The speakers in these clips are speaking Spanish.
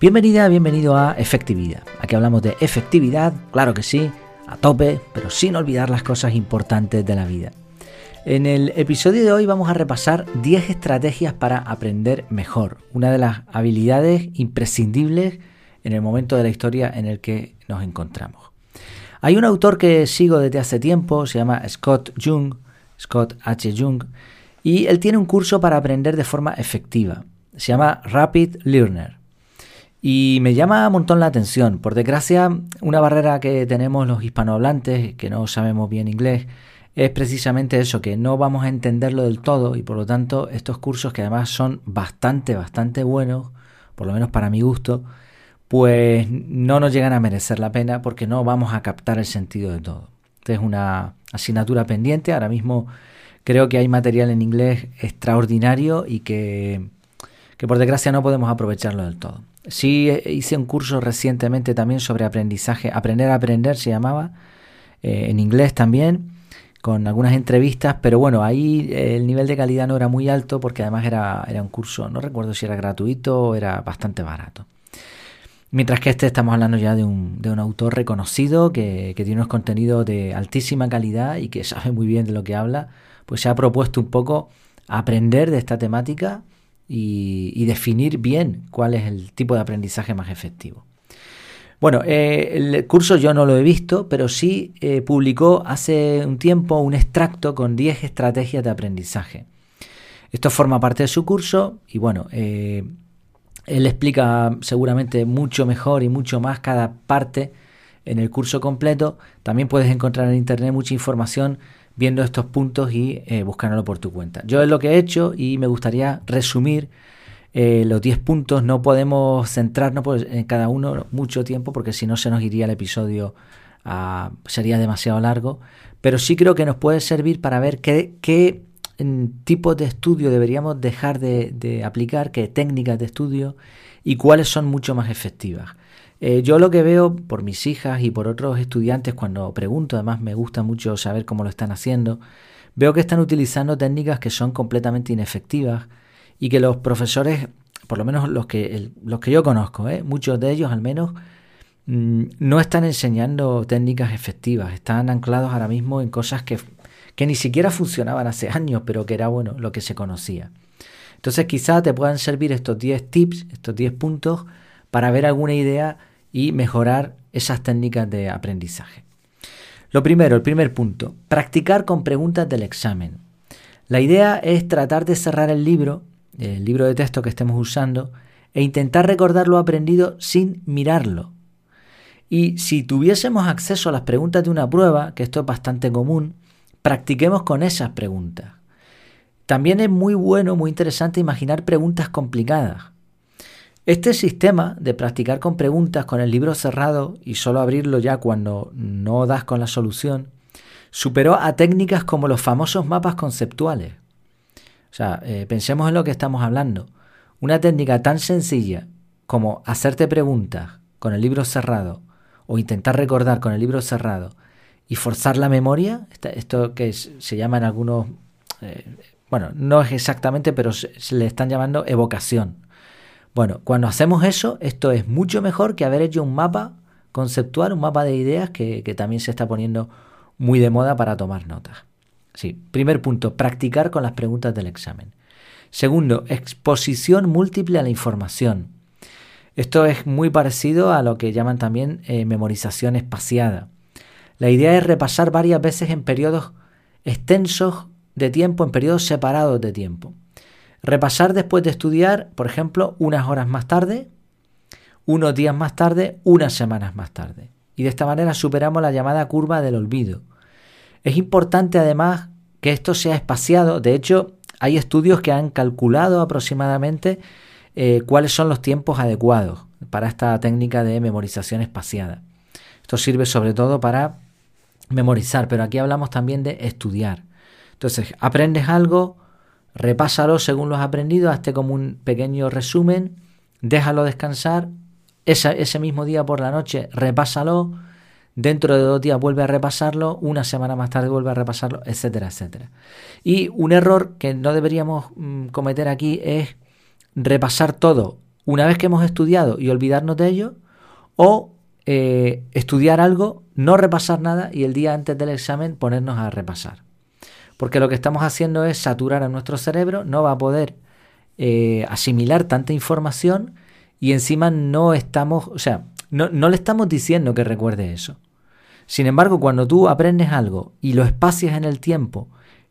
Bienvenida, bienvenido a Efectividad. Aquí hablamos de efectividad, claro que sí, a tope, pero sin olvidar las cosas importantes de la vida. En el episodio de hoy vamos a repasar 10 estrategias para aprender mejor, una de las habilidades imprescindibles en el momento de la historia en el que nos encontramos. Hay un autor que sigo desde hace tiempo, se llama Scott Jung, Scott H. Jung, y él tiene un curso para aprender de forma efectiva. Se llama Rapid Learner. Y me llama un montón la atención. Por desgracia, una barrera que tenemos los hispanohablantes, que no sabemos bien inglés, es precisamente eso, que no vamos a entenderlo del todo y por lo tanto estos cursos que además son bastante, bastante buenos, por lo menos para mi gusto, pues no nos llegan a merecer la pena porque no vamos a captar el sentido de todo. es una asignatura pendiente, ahora mismo creo que hay material en inglés extraordinario y que, que por desgracia no podemos aprovecharlo del todo. Sí hice un curso recientemente también sobre aprendizaje, aprender a aprender se llamaba, eh, en inglés también, con algunas entrevistas, pero bueno, ahí eh, el nivel de calidad no era muy alto porque además era, era un curso, no recuerdo si era gratuito o era bastante barato. Mientras que este estamos hablando ya de un, de un autor reconocido que, que, tiene unos contenidos de altísima calidad y que sabe muy bien de lo que habla, pues se ha propuesto un poco aprender de esta temática y, definir bien cuál es el tipo de aprendizaje más efectivo. Bueno, eh, el curso yo no lo he visto, pero sí eh, publicó hace un tiempo un extracto con 10 estrategias de aprendizaje. Esto forma parte de su curso y bueno, eh, él explica seguramente mucho mejor y mucho más cada parte en el curso completo. También puedes encontrar en internet mucha información viendo estos puntos y eh, buscándolo por tu cuenta. Yo es lo que he hecho y me gustaría resumir eh, los 10 puntos. No podemos centrarnos en cada uno mucho tiempo porque si no se nos iría el episodio, sería demasiado largo. Pero sí creo que nos puede servir para ver qué, qué tipos de estudio deberíamos dejar de, de aplicar, qué técnicas de estudio y cuáles son mucho más efectivas. Eh, yo lo que veo por mis hijas y por otros estudiantes cuando pregunto, además me gusta mucho saber cómo lo están haciendo, veo que están utilizando técnicas que son completamente inefectivas y que los profesores, por lo menos los que, los que yo conozco, ¿eh? muchos de ellos al menos, mm, no están enseñando técnicas efectivas, están anclados ahora mismo en cosas que, que ni siquiera funcionaban hace años, pero que era bueno lo que se conocía. Entonces quizá te puedan servir estos 10 tips, estos 10 puntos, para ver alguna idea y mejorar esas técnicas de aprendizaje. Lo primero, el primer punto, practicar con preguntas del examen. La idea es tratar de cerrar el libro, el libro de texto que estemos usando, e intentar recordar lo aprendido sin mirarlo. Y si tuviésemos acceso a las preguntas de una prueba, que esto es bastante común, practiquemos con esas preguntas. También es muy bueno, muy interesante imaginar preguntas complicadas. Este sistema de practicar con preguntas con el libro cerrado y solo abrirlo ya cuando no das con la solución, superó a técnicas como los famosos mapas conceptuales. O sea, eh, pensemos en lo que estamos hablando. Una técnica tan sencilla como hacerte preguntas con el libro cerrado o intentar recordar con el libro cerrado y forzar la memoria, esto que se llama en algunos, eh, bueno, no es exactamente, pero se le están llamando evocación. Bueno, cuando hacemos eso, esto es mucho mejor que haber hecho un mapa conceptual, un mapa de ideas que, también se está poniendo muy de moda para tomar notas. Sí, primer punto, practicar con las preguntas del examen. Segundo, exposición múltiple a la información. Esto es muy parecido a lo que llaman también eh, memorización espaciada. La idea es repasar varias veces en periodos extensos de tiempo, en periodos separados de tiempo. Repasar después de estudiar, por ejemplo, unas horas más tarde, unos días más tarde, unas semanas más tarde. Y de esta manera superamos la llamada curva del olvido. Es importante además que esto sea espaciado. De hecho, hay estudios que han calculado aproximadamente eh, cuáles son los tiempos adecuados para esta técnica de memorización espaciada. Esto sirve sobre todo para memorizar, pero aquí hablamos también de estudiar. Entonces, aprendes algo, repásalo según lo has aprendido, hazte como un pequeño resumen, déjalo descansar, ese mismo día por la noche repásalo, dentro de dos días vuelve a repasarlo, una semana más tarde vuelve a repasarlo, etcétera, etcétera. Y un error que no deberíamos mm, cometer aquí es repasar todo una vez que hemos estudiado y olvidarnos de ello, o eh, estudiar algo, no repasar nada y el día antes del examen ponernos a repasar. Porque lo que estamos haciendo es saturar a nuestro cerebro, no va a poder eh, asimilar tanta información y encima no estamos, o sea, no, no le estamos diciendo que recuerde eso. Sin embargo, cuando tú aprendes algo y lo espacias en el tiempo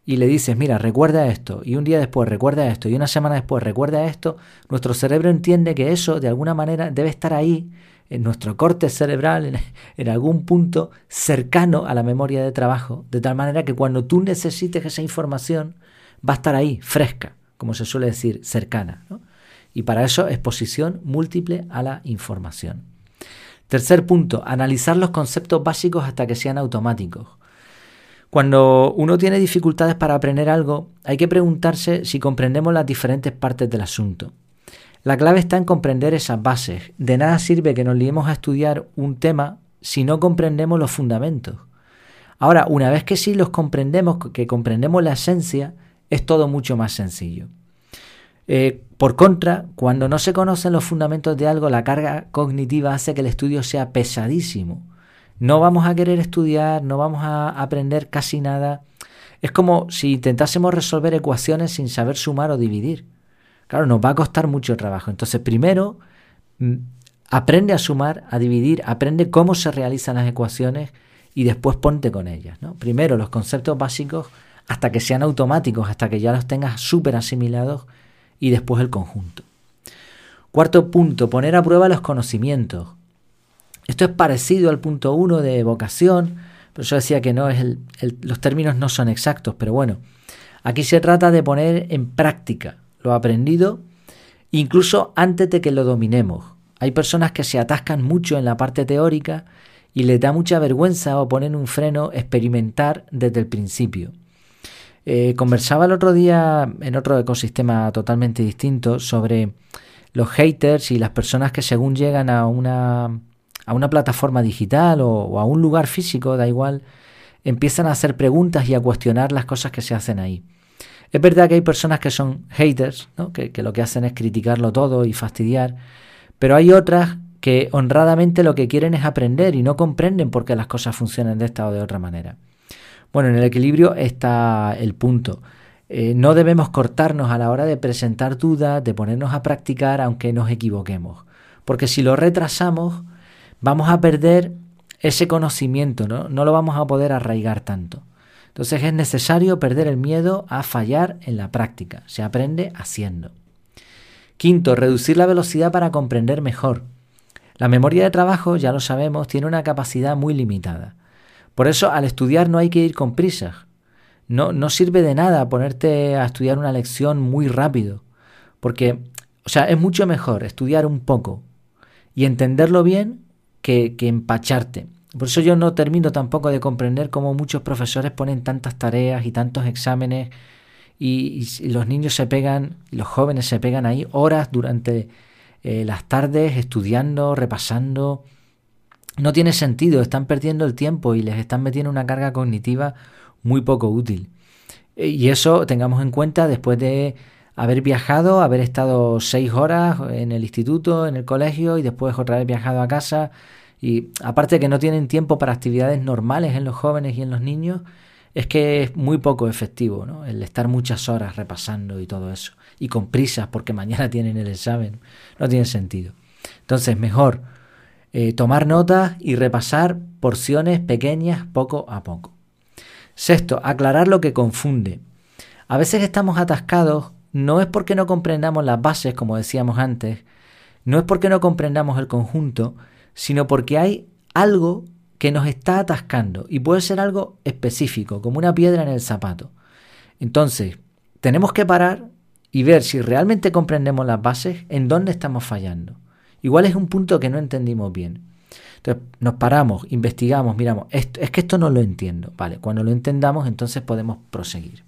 y le dices, mira, recuerda esto, y un día después recuerda esto, y una semana después recuerda esto, nuestro cerebro entiende que eso de alguna manera debe estar ahí, en nuestro corte cerebral, en, algún punto cercano a la memoria de trabajo, de tal manera que cuando tú necesites esa información, va a estar ahí, fresca, como se suele decir, cercana. Y para eso, exposición múltiple a la información. Tercer punto, analizar los conceptos básicos hasta que sean automáticos. Cuando uno tiene dificultades para aprender algo, hay que preguntarse si comprendemos las diferentes partes del asunto. La clave está en comprender esas bases. De nada sirve que nos liemos a estudiar un tema si no comprendemos los fundamentos. Ahora, una vez que sí los comprendemos, que comprendemos la esencia, es todo mucho más sencillo. Eh, por contra, cuando no se conocen los fundamentos de algo, la carga cognitiva hace que el estudio sea pesadísimo. No vamos a querer estudiar, no vamos a aprender casi nada. Es como si intentásemos resolver ecuaciones sin saber sumar o dividir. Claro, nos va a costar mucho trabajo. Entonces, primero, mm, aprende a sumar, a dividir, aprende cómo se realizan las ecuaciones y después ponte con ellas. ¿no? Primero los conceptos básicos hasta que sean automáticos, hasta que ya los tengas súper asimilados y después el conjunto. Cuarto punto, poner a prueba los conocimientos. Esto es parecido al punto 1 de vocación, pero yo decía que no es los términos no son exactos, pero bueno, aquí se trata de poner en práctica lo aprendido incluso antes de que lo dominemos. Hay personas que se atascan mucho en la parte teórica y les da mucha vergüenza o ponen un freno experimentar desde el principio. Eh, conversaba el otro día en otro ecosistema totalmente distinto sobre los haters y las personas que según llegan a una, a una plataforma digital o, a un lugar físico, da igual, empiezan a hacer preguntas y a cuestionar las cosas que se hacen ahí. Es verdad que hay personas que son haters, que, que lo que hacen es criticarlo todo y fastidiar, pero hay otras que honradamente lo que quieren es aprender y no comprenden por qué las cosas funcionan de esta o de otra manera. Bueno, en el equilibrio está el punto. Eh, no debemos cortarnos a la hora de presentar dudas, de ponernos a practicar aunque nos equivoquemos. Porque si lo retrasamos, vamos a perder ese conocimiento, ¿no? No lo vamos a poder arraigar tanto. Entonces es necesario perder el miedo a fallar en la práctica. Se aprende haciendo. Quinto, reducir la velocidad para comprender mejor. La memoria de trabajo, ya lo sabemos, tiene una capacidad muy limitada. Por eso al estudiar no hay que ir con prisas. No, no sirve de nada ponerte a estudiar una lección muy rápido, porque, o sea, es mucho mejor estudiar un poco y entenderlo bien que, que empacharte. Por eso yo no termino tampoco de comprender cómo muchos profesores ponen tantas tareas y tantos exámenes y, los niños se pegan, los jóvenes se pegan ahí horas durante eh, las tardes estudiando, repasando no tiene sentido, están perdiendo el tiempo y les están metiendo una carga cognitiva muy poco útil. E, y eso tengamos en cuenta después de haber viajado, haber estado seis horas en el instituto, en el colegio y después otra vez viajado a casa. Y aparte de que no tienen tiempo para actividades normales en los jóvenes y en los niños, es que es muy poco efectivo ¿no? el estar muchas horas repasando y todo eso. Y con prisas porque mañana tienen el examen. No tiene sentido. Entonces, mejor eh, tomar notas y repasar porciones pequeñas poco a poco. Sexto, aclarar lo que confunde. A veces estamos atascados no es porque no comprendamos las bases, como decíamos antes, no es porque no comprendamos el conjunto, sino porque hay algo que nos está atascando y puede ser algo específico, como una piedra en el zapato. Entonces, tenemos que parar y ver si realmente comprendemos las bases, en dónde estamos fallando. Igual es un punto que no entendimos bien. Entonces nos paramos, investigamos, miramos, es que esto no lo entiendo. Vale, cuando lo entendamos entonces podemos proseguir.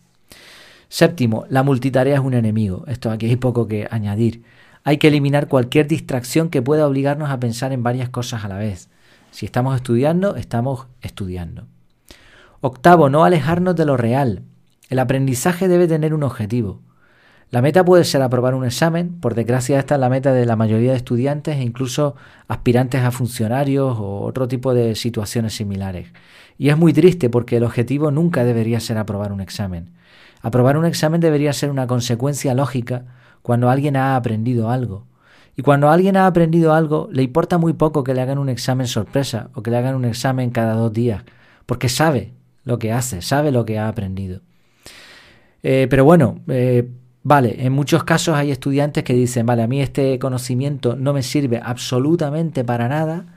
Séptimo, la multitarea es un enemigo. Esto aquí hay poco que añadir. Hay que eliminar cualquier distracción que pueda obligarnos a pensar en varias cosas a la vez. Si estamos estudiando, estamos estudiando. Octavo, no alejarnos de lo real. El aprendizaje debe tener un objetivo. La meta puede ser aprobar un examen, por desgracia esta es la meta de la mayoría de estudiantes e incluso aspirantes a funcionarios o otro tipo de situaciones similares. Y es muy triste porque el objetivo nunca debería ser aprobar un examen. Aprobar un examen debería ser una consecuencia lógica cuando alguien ha aprendido algo. Y cuando alguien ha aprendido algo, le importa muy poco que le hagan un examen sorpresa o que le hagan un examen cada dos días, porque sabe lo que hace, sabe lo que ha aprendido. Eh, pero bueno, eh, Vale, en muchos casos hay estudiantes que dicen, vale, a mí este conocimiento no me sirve absolutamente para nada,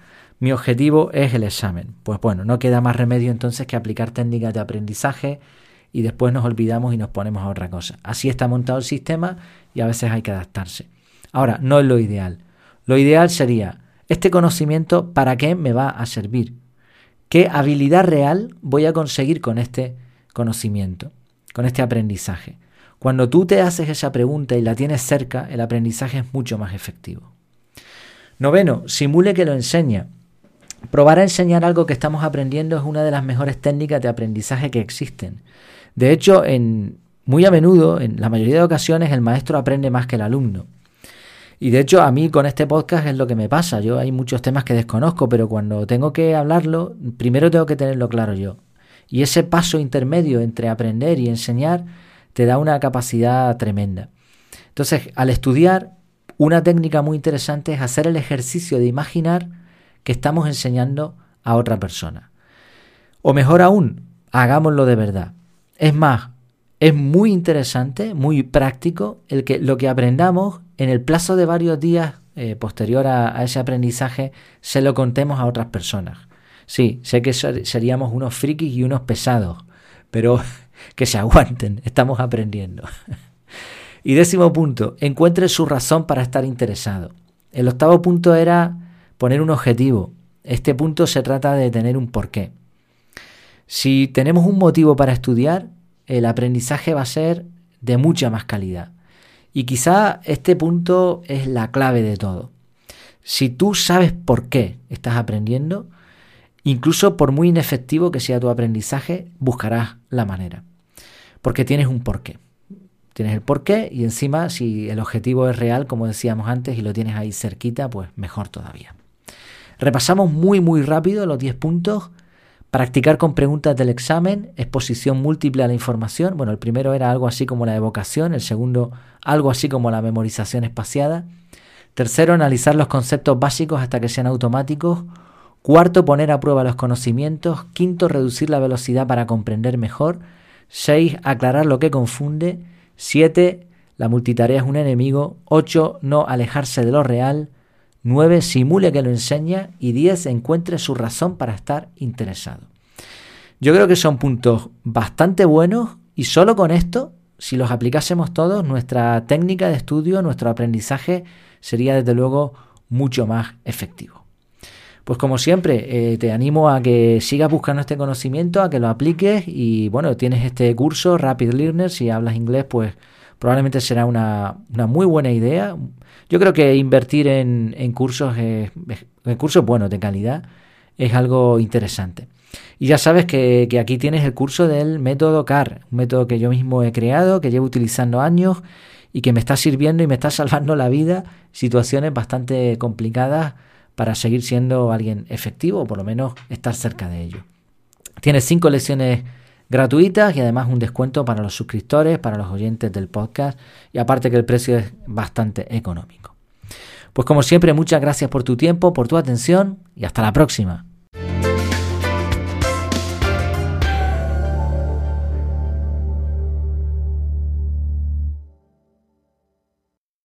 mi objetivo es el examen. Pues bueno, no queda más remedio entonces que aplicar técnicas de aprendizaje y después nos olvidamos y nos ponemos a otra cosa. Así está montado el sistema y a veces hay que adaptarse. Ahora, no es lo ideal. Lo ideal sería, este conocimiento, ¿para qué me va a servir? ¿Qué habilidad real voy a conseguir con este conocimiento, con este aprendizaje? Cuando tú te haces esa pregunta y la tienes cerca, el aprendizaje es mucho más efectivo. Noveno, simule que lo enseña. Probar a enseñar algo que estamos aprendiendo es una de las mejores técnicas de aprendizaje que existen. De hecho, en, muy a menudo, en la mayoría de ocasiones, el maestro aprende más que el alumno. Y de hecho, a mí con este podcast es lo que me pasa. Yo hay muchos temas que desconozco, pero cuando tengo que hablarlo, primero tengo que tenerlo claro yo. Y ese paso intermedio entre aprender y enseñar te da una capacidad tremenda. Entonces, al estudiar, una técnica muy interesante es hacer el ejercicio de imaginar que estamos enseñando a otra persona. O mejor aún, hagámoslo de verdad. Es más, es muy interesante, muy práctico, el que lo que aprendamos en el plazo de varios días eh, posterior a, a, ese aprendizaje se lo contemos a otras personas. Sí, sé que seríamos unos frikis y unos pesados, pero que se aguanten, estamos aprendiendo. y décimo punto, encuentre su razón para estar interesado. El octavo punto era poner un objetivo. Este punto se trata de tener un porqué. Si tenemos un motivo para estudiar, el aprendizaje va a ser de mucha más calidad. Y quizá este punto es la clave de todo. Si tú sabes por qué estás aprendiendo, incluso por muy inefectivo que sea tu aprendizaje, buscarás la manera porque tienes un porqué. Tienes el porqué y encima si el objetivo es real, como decíamos antes, y lo tienes ahí cerquita, pues mejor todavía. Repasamos muy muy rápido los 10 puntos. Practicar con preguntas del examen, exposición múltiple a la información. Bueno, el primero era algo así como la evocación, el segundo algo así como la memorización espaciada. Tercero, analizar los conceptos básicos hasta que sean automáticos. Cuarto, poner a prueba los conocimientos. Quinto, reducir la velocidad para comprender mejor. 6. Aclarar lo que confunde. 7. La multitarea es un enemigo. 8. No alejarse de lo real. 9. Simule que lo enseña. Y 10. Encuentre su razón para estar interesado. Yo creo que son puntos bastante buenos y solo con esto, si los aplicásemos todos, nuestra técnica de estudio, nuestro aprendizaje sería desde luego mucho más efectivo. Pues como siempre, eh, te animo a que sigas buscando este conocimiento, a que lo apliques y bueno, tienes este curso Rapid Learner, si hablas inglés, pues probablemente será una, muy buena idea. Yo creo que invertir en, cursos, en cursos buenos de calidad, es algo interesante. Y ya sabes que, que, aquí tienes el curso del método CAR, un método que yo mismo he creado, que llevo utilizando años y que me está sirviendo y me está salvando la vida, situaciones bastante complicadas para seguir siendo alguien efectivo o por lo menos estar cerca de ello. Tienes cinco lecciones gratuitas y además un descuento para los suscriptores, para los oyentes del podcast y aparte que el precio es bastante económico. Pues como siempre, muchas gracias por tu tiempo, por tu atención y hasta la próxima.